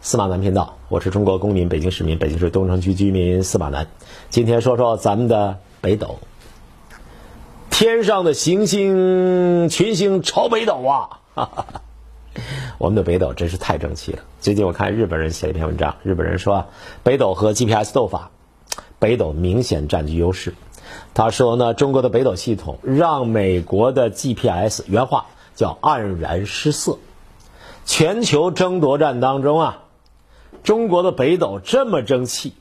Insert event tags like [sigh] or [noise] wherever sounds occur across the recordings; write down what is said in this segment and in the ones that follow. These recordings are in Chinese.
司马南频道，我是中国公民、北京市民、北京市东城区居民司马南。今天说说咱们的北斗，天上的行星群星朝北斗啊！哈哈哈。我们的北斗真是太争气了。最近我看日本人写了一篇文章，日本人说北斗和 GPS 斗法，北斗明显占据优势。他说呢，中国的北斗系统让美国的 GPS 原话叫黯然失色。全球争夺战当中啊。中国的北斗这么争气，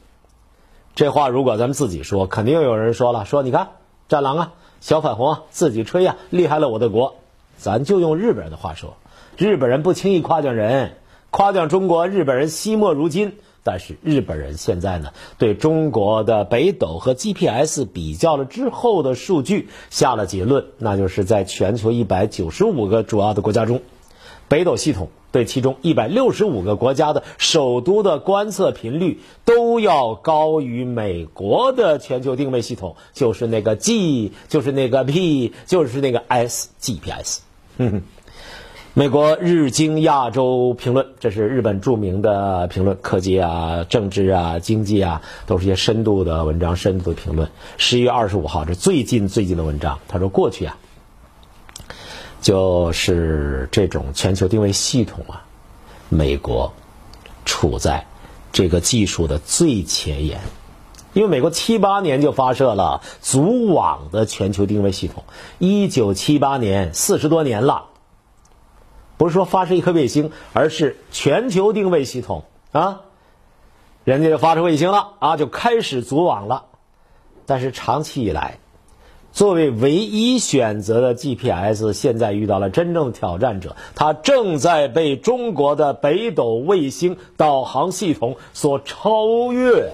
这话如果咱们自己说，肯定有人说了，说你看战狼啊，小粉红啊，自己吹呀，厉害了我的国。咱就用日本人的话说，日本人不轻易夸奖人，夸奖中国，日本人惜墨如金。但是日本人现在呢，对中国的北斗和 GPS 比较了之后的数据，下了结论，那就是在全球一百九十五个主要的国家中。北斗系统对其中一百六十五个国家的首都的观测频率都要高于美国的全球定位系统，就是那个 G，就是那个 P，就是那个 S GPS。嗯 [laughs] 哼美国日经亚洲评论，这是日本著名的评论，科技啊、政治啊、经济啊，都是一些深度的文章、深度的评论。十一月二十五号，这最近最近的文章，他说过去啊。就是这种全球定位系统啊，美国处在这个技术的最前沿，因为美国七八年就发射了组网的全球定位系统，一九七八年四十多年了，不是说发射一颗卫星，而是全球定位系统啊，人家就发射卫星了啊，就开始组网了，但是长期以来。作为唯一选择的 GPS，现在遇到了真正挑战者，它正在被中国的北斗卫星导航系统所超越，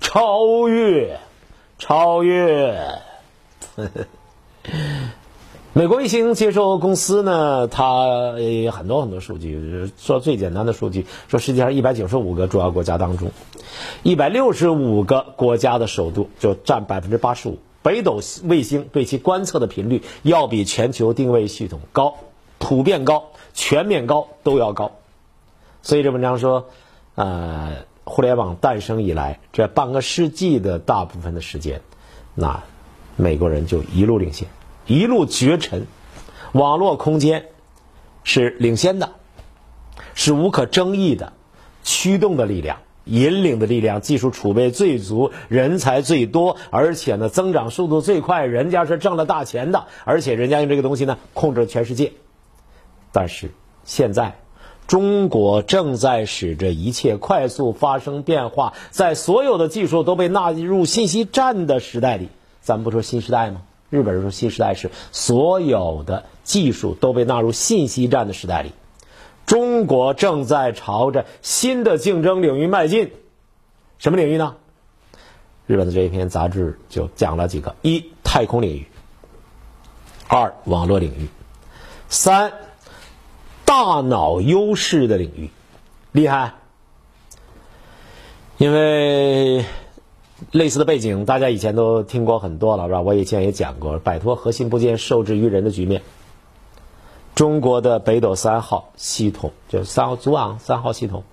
超越，超越。[laughs] 美国卫星接收公司呢，它有很多很多数据。说最简单的数据，说世界上一百九十五个主要国家当中，一百六十五个国家的首都就占百分之八十五。北斗卫星对其观测的频率要比全球定位系统高，普遍高、全面高都要高。所以这文章说，呃，互联网诞生以来这半个世纪的大部分的时间，那美国人就一路领先，一路绝尘，网络空间是领先的，是无可争议的驱动的力量。引领的力量，技术储备最足，人才最多，而且呢，增长速度最快。人家是挣了大钱的，而且人家用这个东西呢，控制了全世界。但是现在，中国正在使这一切快速发生变化，在所有的技术都被纳入信息战的时代里，咱们不说新时代吗？日本人说新时代是所有的技术都被纳入信息战的时代里。中国正在朝着新的竞争领域迈进，什么领域呢？日本的这一篇杂志就讲了几个：一、太空领域；二、网络领域；三、大脑优势的领域。厉害！因为类似的背景，大家以前都听过很多了，是吧？我以前也讲过，摆脱核心部件受制于人的局面。中国的北斗三号系统，就是三号组网三号系统，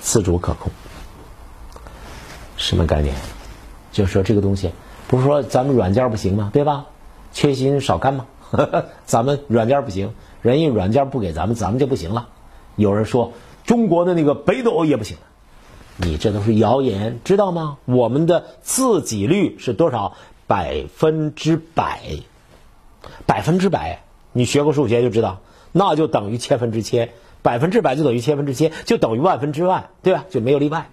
自主可控，什么概念？就是说这个东西，不是说咱们软件不行吗？对吧？缺芯少干吗？[laughs] 咱们软件不行，人家软件不给咱们，咱们就不行了。有人说中国的那个北斗也不行，你这都是谣言，知道吗？我们的自给率是多少？百分之百。百分之百，你学过数学就知道，那就等于千分之千，百分之百就等于千分之千，就等于万分之万，对吧？就没有例外。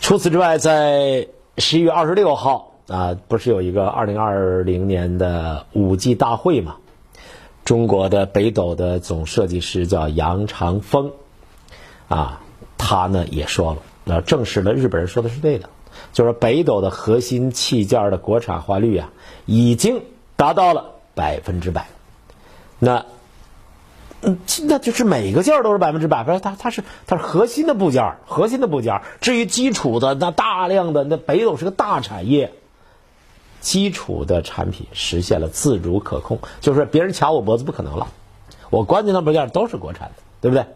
除此之外，在十一月二十六号啊，不是有一个二零二零年的五 G 大会嘛？中国的北斗的总设计师叫杨长风，啊，他呢也说了，那证实了日本人说的是对的。就是北斗的核心器件的国产化率啊，已经达到了百分之百。那，嗯，那就是每个件都是百分之百，不是它它是它是核心的部件，核心的部件。至于基础的那大量的那北斗是个大产业，基础的产品实现了自主可控，就是别人卡我脖子不可能了，我关键的部件都是国产的，对不对？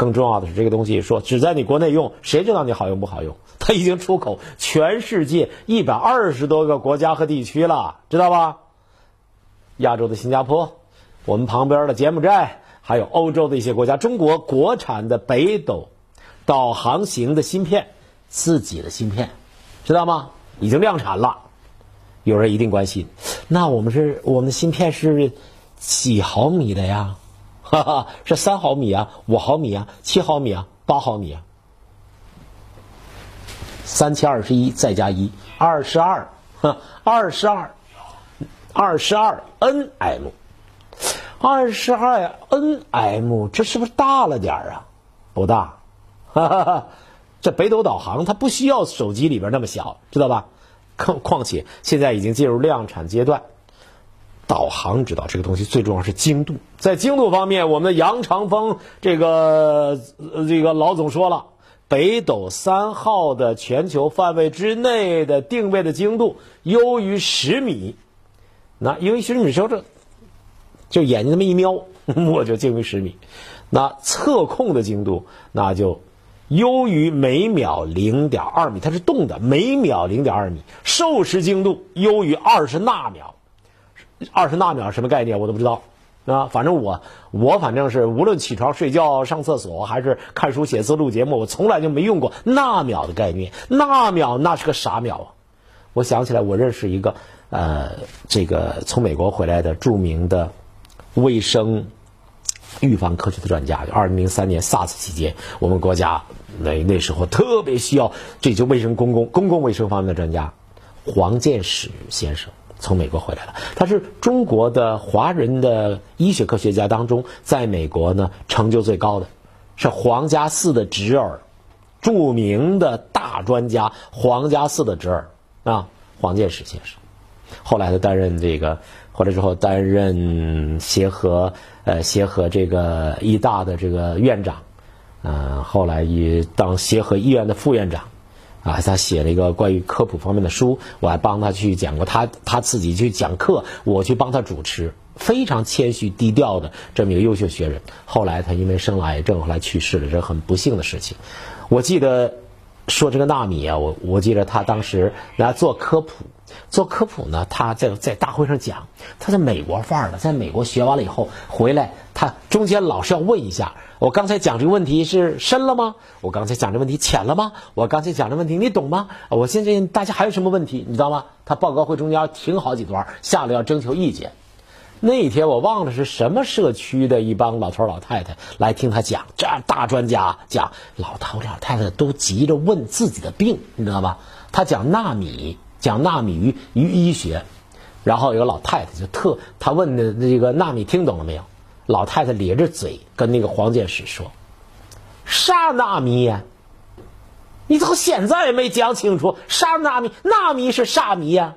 更重要的是，这个东西说只在你国内用，谁知道你好用不好用？它已经出口全世界一百二十多个国家和地区了，知道吧？亚洲的新加坡，我们旁边的柬埔寨，还有欧洲的一些国家，中国国产的北斗导航型的芯片，自己的芯片，知道吗？已经量产了。有人一定关心，那我们是我们的芯片是几毫米的呀？哈哈，是三毫米啊，五毫米啊，七毫米啊，八毫米啊？三七二十一再加一，二十二，二十二，二十二 nm，二十二 nm，这是不是大了点儿啊？不大，哈哈哈，这北斗导航它不需要手机里边那么小，知道吧？况况且现在已经进入量产阶段。导航知道这个东西最重要是精度，在精度方面，我们的杨长峰这个这个老总说了，北斗三号的全球范围之内的定位的精度优于十米，那优于十米说这就眼睛那么一瞄，[laughs] 我就精于十米，那测控的精度那就优于每秒零点二米，它是动的，每秒零点二米，授时精度优于二十纳秒。二十纳秒什么概念我都不知道啊，反正我我反正是无论起床睡觉上厕所还是看书写字录节目，我从来就没用过纳秒的概念。纳秒那是个啥秒啊？我想起来，我认识一个呃，这个从美国回来的著名的卫生预防科学的专家。二零零三年 SARS 期间，我们国家那那时候特别需要这就卫生公共公共卫生方面的专家，黄建史先生。从美国回来了，他是中国的华人的医学科学家当中，在美国呢成就最高的，是黄家四的侄儿，著名的大专家黄家四的侄儿啊，黄建史先生。后来他担任这个，回来之后担任协和呃协和这个医大的这个院长，嗯，后来也当协和医院的副院长。啊，他写了一个关于科普方面的书，我还帮他去讲过，他他自己去讲课，我去帮他主持，非常谦虚低调的这么一个优秀学人。后来他因为生了癌症，后来去世了，这是很不幸的事情。我记得说这个纳米啊，我我记得他当时来做科普，做科普呢，他在在大会上讲，他在美国范儿的，在美国学完了以后回来，他中间老是要问一下。我刚才讲这个问题是深了吗？我刚才讲这问题浅了吗？我刚才讲这问题你懂吗？我现在大家还有什么问题？你知道吗？他报告会中间停好几段，下来要征求意见。那一天我忘了是什么社区的一帮老头老太太来听他讲，这大专家讲，老头老太太都急着问自己的病，你知道吧？他讲纳米，讲纳米与与医学，然后有个老太太就特他问的这个纳米听懂了没有？老太太咧着嘴跟那个黄建史说：“啥纳米呀？你怎么现在也没讲清楚？啥纳米？纳米是啥米呀？”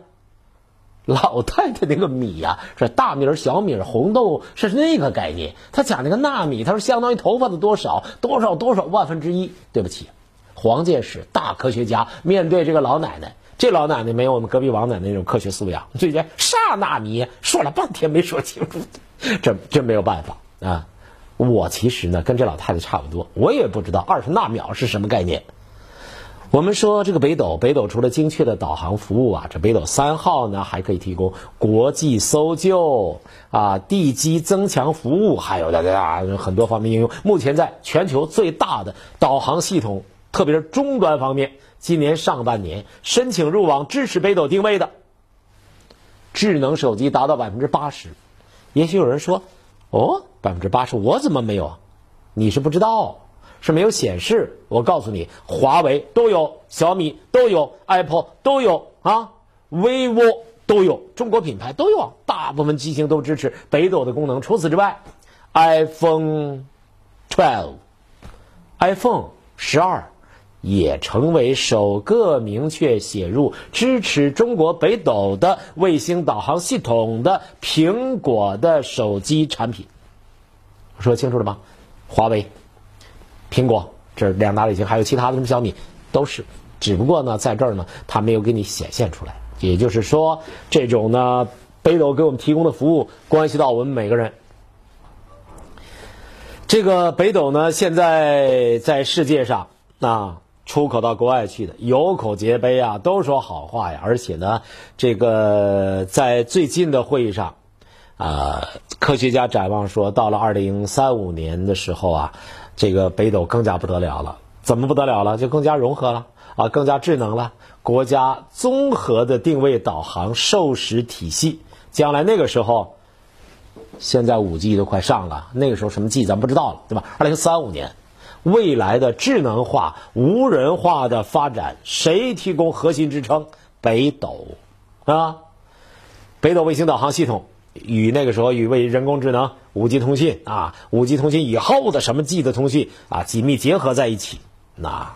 老太太那个米呀，是大米、小米、红豆，是那个概念。他讲那个纳米，他说相当于头发的多少多少多少万分之一。对不起，黄建史大科学家面对这个老奶奶，这老奶奶没有我们隔壁王奶奶那种科学素养，最近啥纳米？说了半天没说清楚。这真没有办法啊！我其实呢跟这老太太差不多，我也不知道二十纳秒是什么概念。我们说这个北斗，北斗除了精确的导航服务啊，这北斗三号呢还可以提供国际搜救啊、地基增强服务，还有的啊很多方面应用。目前在全球最大的导航系统，特别是终端方面，今年上半年申请入网支持北斗定位的智能手机达到百分之八十。也许有人说：“哦，百分之八十，我怎么没有啊？你是不知道，是没有显示。我告诉你，华为都有，小米都有，Apple 都有啊，vivo 都有，中国品牌都有，大部分机型都支持北斗的功能。除此之外，iPhone twelve，iPhone 十二。”也成为首个明确写入支持中国北斗的卫星导航系统的苹果的手机产品。说清楚了吗？华为、苹果这两大类型，还有其他的什么小米，都是。只不过呢，在这儿呢，它没有给你显现出来。也就是说，这种呢，北斗给我们提供的服务，关系到我们每个人。这个北斗呢，现在在世界上啊，出口到国外去的，有口皆碑啊，都说好话呀。而且呢，这个在最近的会议上，啊，科学家展望说，到了二零三五年的时候啊，这个北斗更加不得了了。怎么不得了了？就更加融合了啊，更加智能了。国家综合的定位导航授时体系，将来那个时候，现在五 G 都快上了，那个时候什么 G 咱不知道了，对吧？二零三五年，未来的智能化、无人化的发展，谁提供核心支撑？北斗啊，北斗卫星导航系统与那个时候与为人工智能、五 G 通信啊，五 G 通信以后的什么 G 的通信啊，紧密结合在一起。那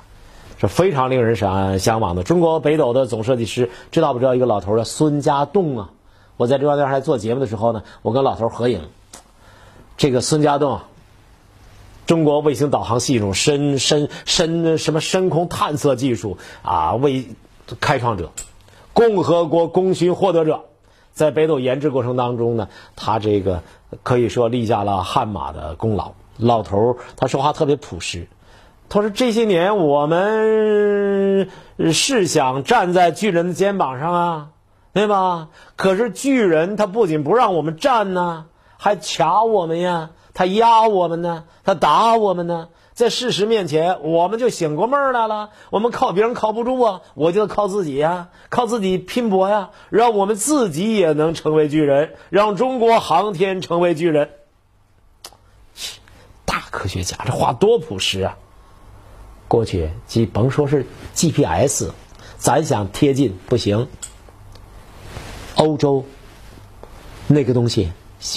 是非常令人向向往的。中国北斗的总设计师知道不知道一个老头叫孙家栋啊？我在这边还做节目的时候呢，我跟老头合影。这个孙家栋，中国卫星导航系统深深深什么深空探测技术啊，为开创者，共和国功勋获得者，在北斗研制过程当中呢，他这个可以说立下了汗马的功劳。老头他说话特别朴实。他说：“这些年，我们是想站在巨人的肩膀上啊，对吧？可是巨人他不仅不让我们站呢，还卡我们呀，他压我们呢，他打我们呢。在事实面前，我们就醒过闷来了。我们靠别人靠不住啊，我就靠自己呀，靠自己拼搏呀，让我们自己也能成为巨人，让中国航天成为巨人。[tsk] 大科学家，这话多朴实啊！”过去，即甭说是 GPS，咱想贴近不行。欧洲那个东西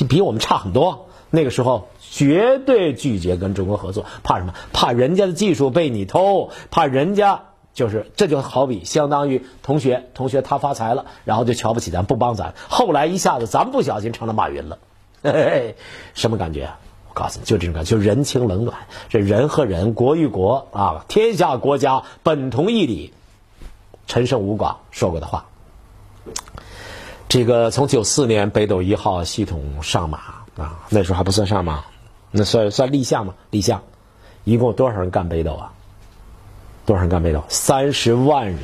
比我们差很多，那个时候绝对拒绝跟中国合作，怕什么？怕人家的技术被你偷，怕人家就是这就好比相当于同学，同学他发财了，然后就瞧不起咱，不帮咱。后来一下子咱不小心成了马云了，嘿嘿，什么感觉？我告诉你，就这种感觉，就人情冷暖，这人和人，国与国啊，天下国家本同一理。陈胜吴广说过的话。这个从九四年北斗一号系统上马啊，那时候还不算上吗，那算算立项嘛？立项，一共多少人干北斗啊？多少人干北斗？三十万人，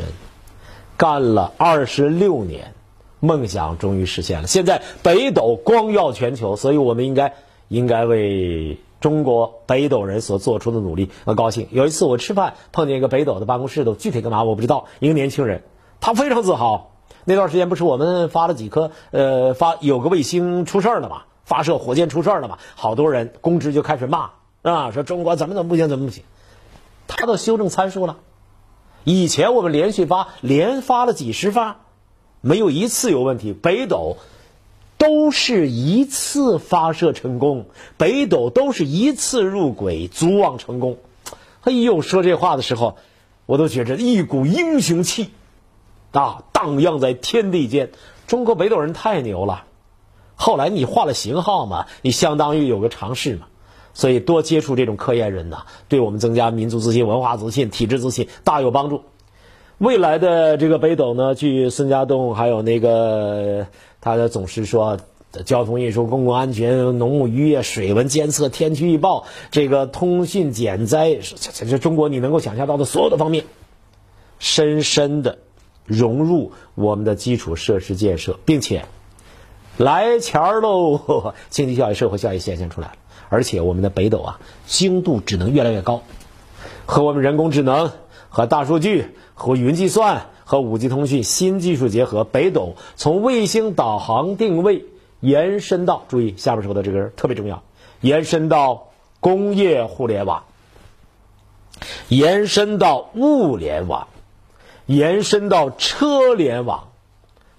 干了二十六年，梦想终于实现了。现在北斗光耀全球，所以我们应该。应该为中国北斗人所做出的努力而高兴。有一次我吃饭碰见一个北斗的办公室的，具体干嘛我不知道。一个年轻人，他非常自豪。那段时间不是我们发了几颗，呃，发有个卫星出事儿了嘛，发射火箭出事儿了嘛，好多人公知就开始骂啊，说中国怎么怎么不行，怎么不行。他都修正参数了。以前我们连续发，连发了几十发，没有一次有问题。北斗。都是一次发射成功，北斗都是一次入轨，足望成功。哎呦，说这话的时候，我都觉着一股英雄气啊，荡漾在天地间。中国北斗人太牛了。后来你换了型号嘛，你相当于有个尝试嘛。所以多接触这种科研人呐，对我们增加民族自信、文化自信、体制自信大有帮助。未来的这个北斗呢，据孙家栋还有那个他的总师说，交通运输、公共安全、农牧渔业、水文监测、天气预报，这个通讯减灾，这这中国你能够想象到的所有的方面，深深的融入我们的基础设施建设，并且来钱儿喽，[laughs] 经济效益、社会效益显现出来了。而且我们的北斗啊，精度只能越来越高，和我们人工智能。和大数据、和云计算、和五 G 通讯新技术结合，北斗从卫星导航定位延伸到，注意下面说的这个特别重要，延伸到工业互联网，延伸到物联网，延伸到车联网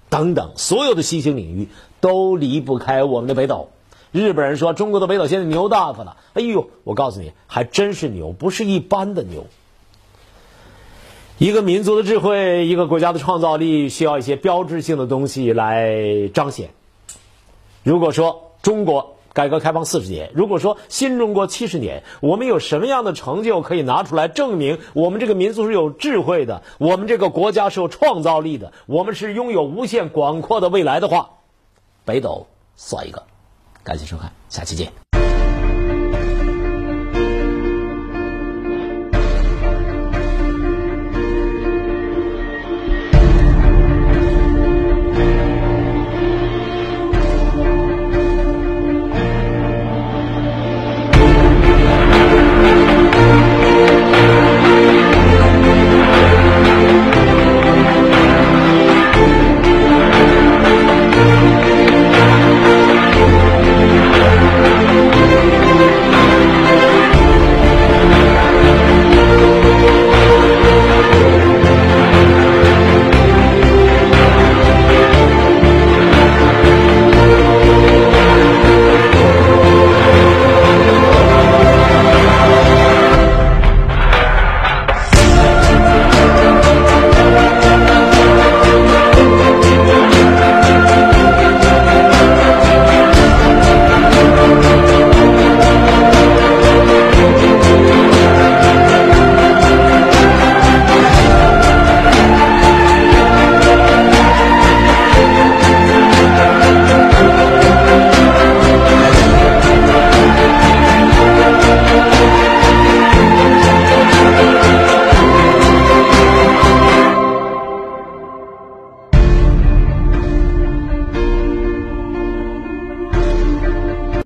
等等，所有的新兴领域都离不开我们的北斗。日本人说中国的北斗现在牛大发了，哎呦，我告诉你，还真是牛，不是一般的牛。一个民族的智慧，一个国家的创造力，需要一些标志性的东西来彰显。如果说中国改革开放四十年，如果说新中国七十年，我们有什么样的成就可以拿出来证明我们这个民族是有智慧的，我们这个国家是有创造力的，我们是拥有无限广阔的未来的话，北斗算一个。感谢收看，下期见。